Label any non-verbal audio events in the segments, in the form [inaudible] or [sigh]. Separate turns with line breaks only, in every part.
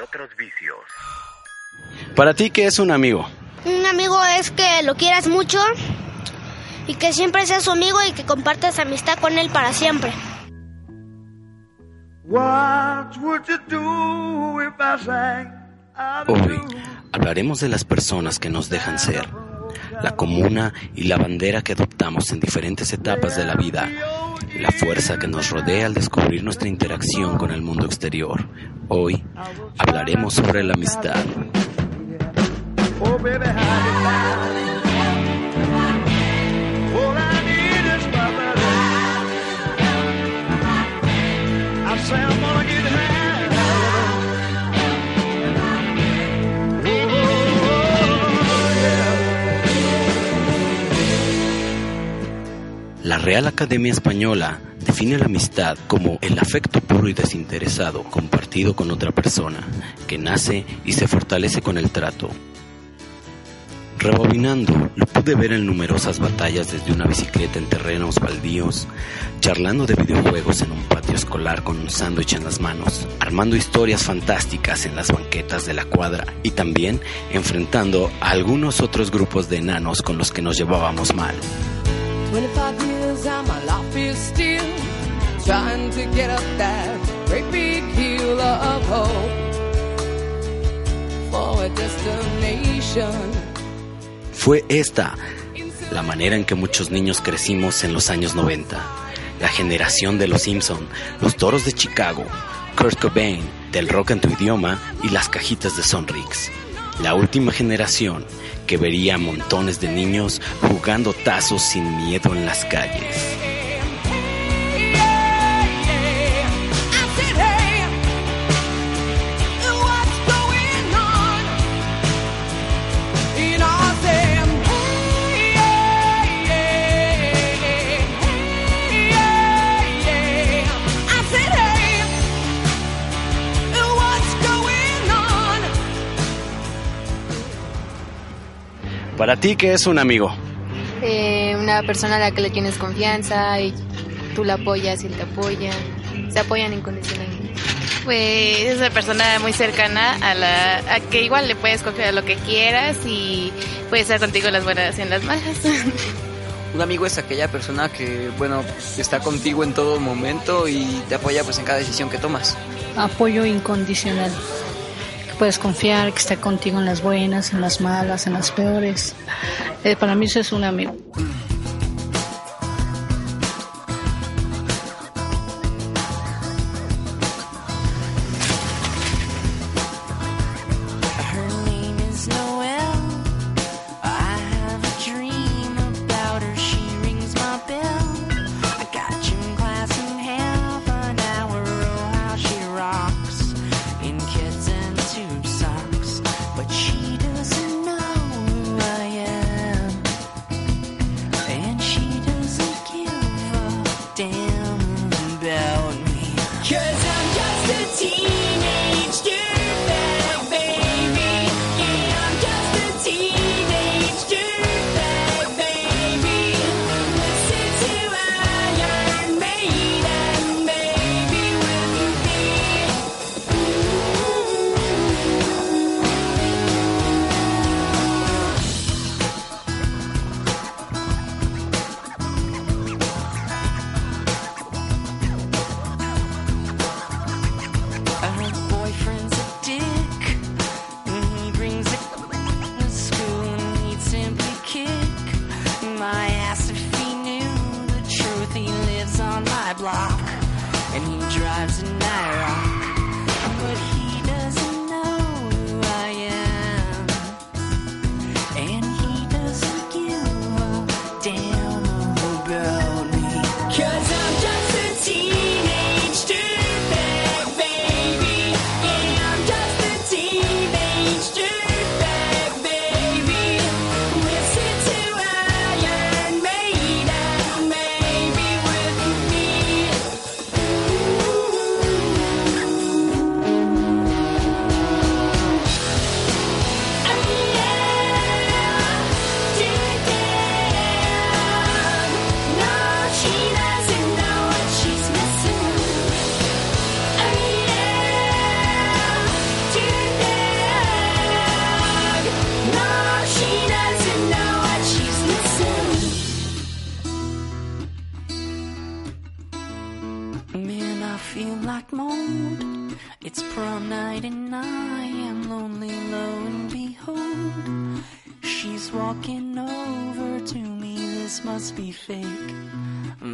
otros vicios.
Para ti, ¿qué es un amigo?
Un amigo es que lo quieras mucho y que siempre seas su amigo y que compartas amistad con él para siempre.
Hoy hablaremos de las personas que nos dejan ser, la comuna y la bandera que adoptamos en diferentes etapas de la vida, la fuerza que nos rodea al descubrir nuestra interacción con el mundo exterior. Hoy hablaremos sobre la amistad. Real Academia Española define la amistad como el afecto puro y desinteresado compartido con otra persona, que nace y se fortalece con el trato. Rebobinando, lo pude ver en numerosas batallas desde una bicicleta en terrenos baldíos, charlando de videojuegos en un patio escolar con un sándwich en las manos, armando historias fantásticas en las banquetas de la cuadra y también enfrentando a algunos otros grupos de enanos con los que nos llevábamos mal.
25
Fue esta la manera en que muchos niños crecimos en los años 90. La generación de los Simpson, los toros de Chicago, Kurt Cobain, del rock en tu idioma y las cajitas de Sonrix. La última generación que vería a montones de niños jugando tazos sin miedo en las calles. Para ti, ¿qué es un amigo?
Eh, una persona a la que le tienes confianza y tú la apoyas y él te apoya. Se apoyan incondicionalmente.
Pues es una persona muy cercana a la a que igual le puedes confiar a lo que quieras y puede estar contigo en las buenas y en las malas. [laughs]
Un amigo es aquella persona que, bueno, está contigo en todo momento y te apoya pues en cada decisión que tomas.
apoyo incondicional. Puedes confiar, que está contigo en las buenas, en las malas, en las peores. Eh, para mí eso es un amigo.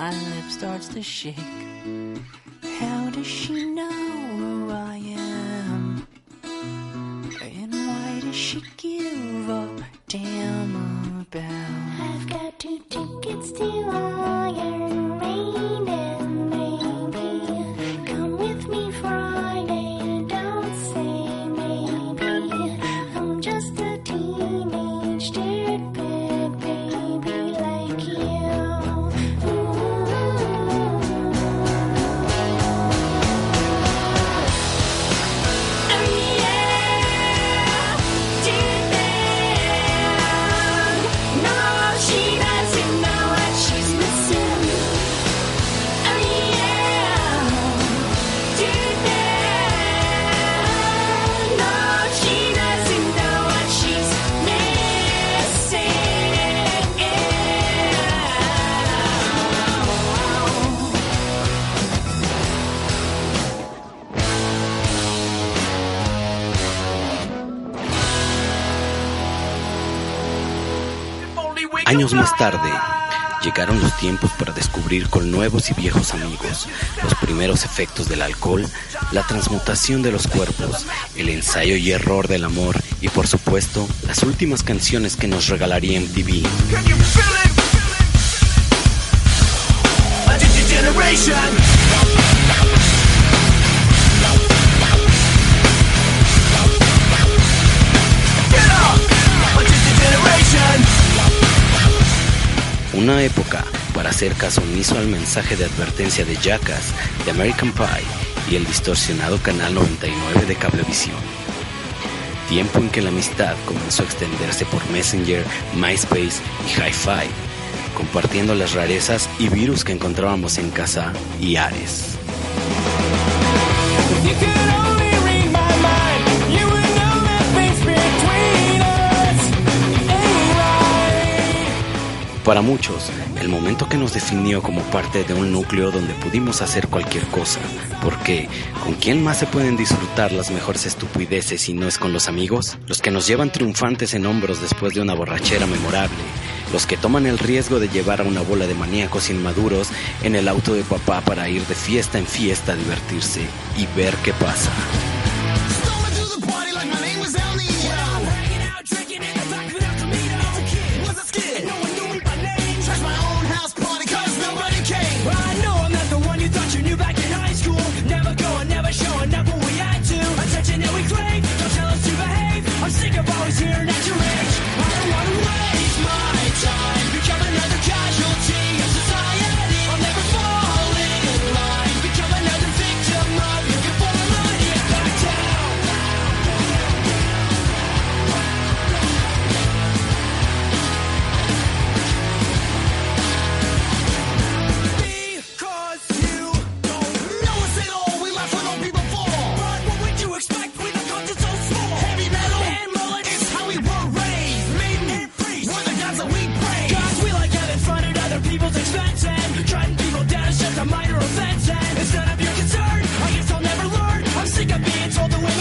My lip starts to shake. How does she know?
Años más tarde, llegaron los tiempos para descubrir con nuevos y viejos amigos los primeros efectos del alcohol, la transmutación de los cuerpos, el ensayo y error del amor y por supuesto las últimas canciones que nos regalaría MTV. Una época para hacer caso omiso al mensaje de advertencia de Jackass, de American Pie y el distorsionado Canal 99 de Cablevisión. Tiempo en que la amistad comenzó a extenderse por Messenger, MySpace y Hi-Fi, compartiendo las rarezas y virus que encontrábamos en casa y Ares. Para muchos, el momento que nos definió como parte de un núcleo donde pudimos hacer cualquier cosa, porque ¿con quién más se pueden disfrutar las mejores estupideces si no es con los amigos? Los que nos llevan triunfantes en hombros después de una borrachera memorable, los que toman el riesgo de llevar a una bola de maníacos inmaduros en el auto de papá para ir de fiesta en fiesta a divertirse y ver qué pasa.
all the way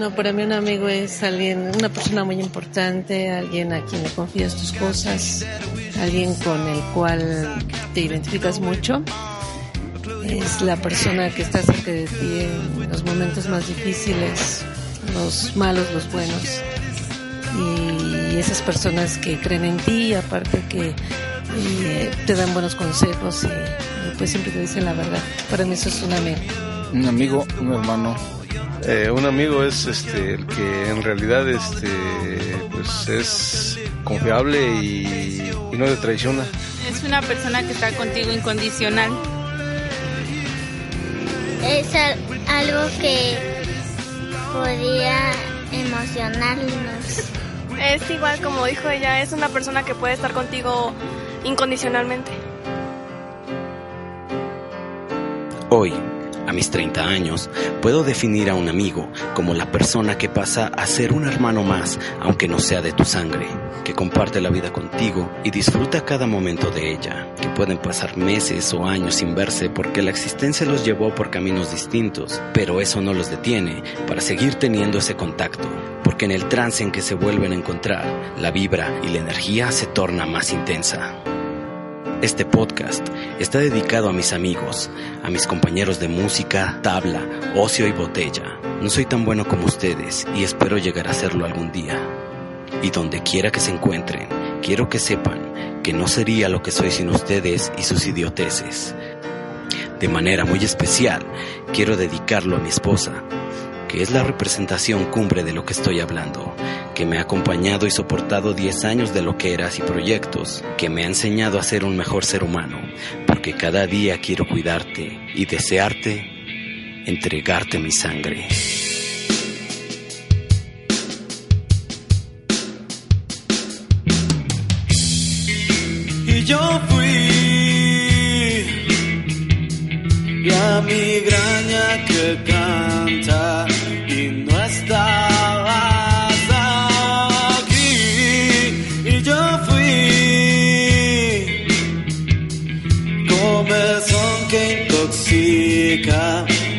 Bueno, para mí un amigo es alguien, una persona muy importante, alguien a quien le confías tus cosas, alguien con el cual te identificas mucho. Es la persona que está cerca de ti en los momentos más difíciles, los malos, los buenos. Y esas personas que creen en ti, aparte que eh, te dan buenos consejos y, y pues siempre te dicen la verdad. Para mí eso es un amigo.
Un amigo, un hermano.
Eh, un amigo es este el que en realidad este pues es confiable y, y no te traiciona.
Es una persona que está contigo incondicional.
Es al- algo que podría emocionarnos.
Es igual como dijo ella, es una persona que puede estar contigo incondicionalmente.
Hoy, a mis 30 años, puedo definir a un amigo como la persona que pasa a ser un hermano más, aunque no sea de tu sangre, que comparte la vida contigo y disfruta cada momento de ella, que pueden pasar meses o años sin verse porque la existencia los llevó por caminos distintos, pero eso no los detiene para seguir teniendo ese contacto, porque en el trance en que se vuelven a encontrar, la vibra y la energía se torna más intensa. Este podcast está dedicado a mis amigos, a mis compañeros de música, tabla, ocio y botella. No soy tan bueno como ustedes y espero llegar a serlo algún día. Y donde quiera que se encuentren, quiero que sepan que no sería lo que soy sin ustedes y sus idioteces. De manera muy especial, quiero dedicarlo a mi esposa, que es la representación cumbre de lo que estoy hablando, que me ha acompañado y soportado 10 años de lo que eras y proyectos, que me ha enseñado a ser un mejor ser humano, porque cada día quiero cuidarte y desearte, entregarte mi sangre.
y yo fui la migraña que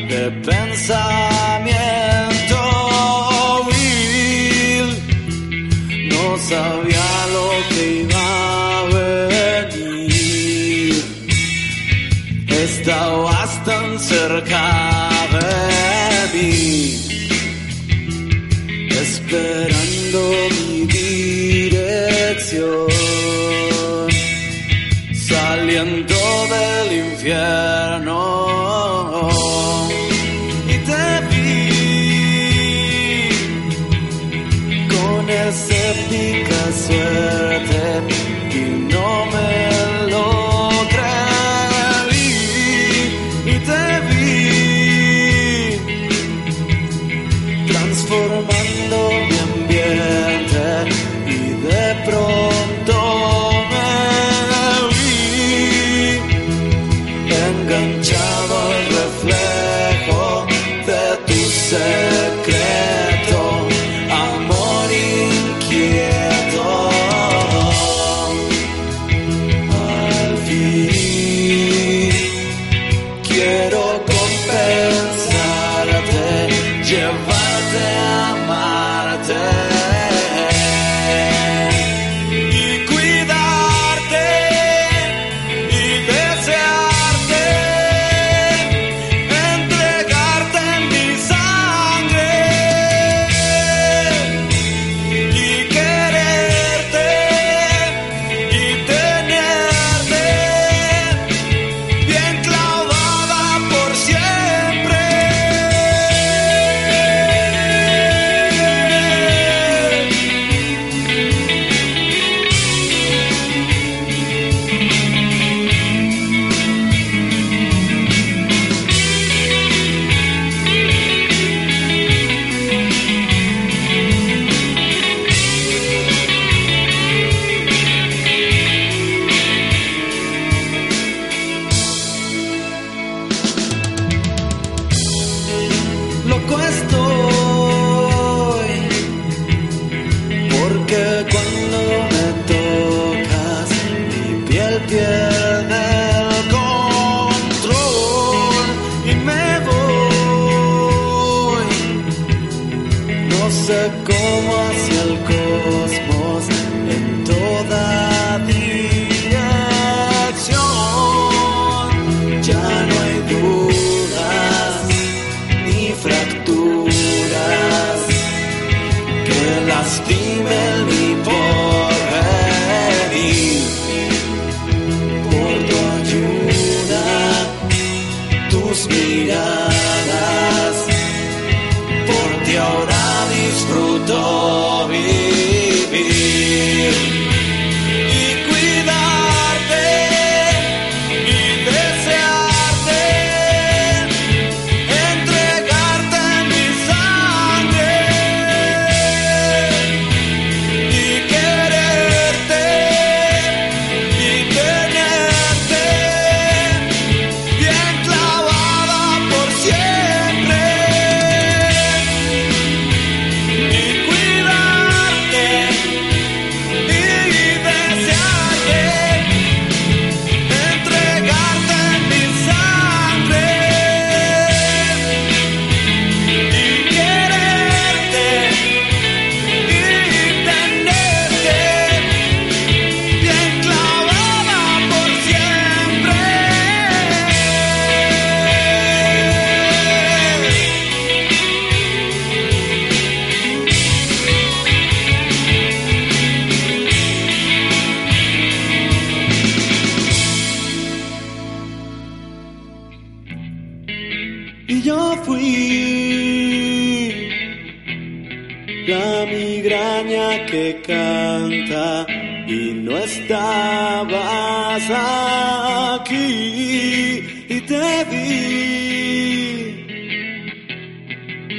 de pensamiento vil no sabía lo que iba a venir. Estabas tan cerca escéptica good. Miradas, por ti ahora disfruto vivir Y yo fui la migraña que canta y no estabas aquí y te vi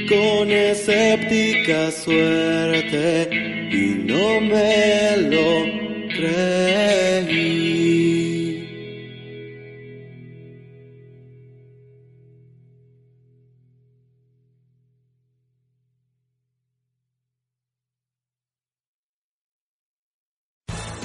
con escéptica suerte y no me lo creí.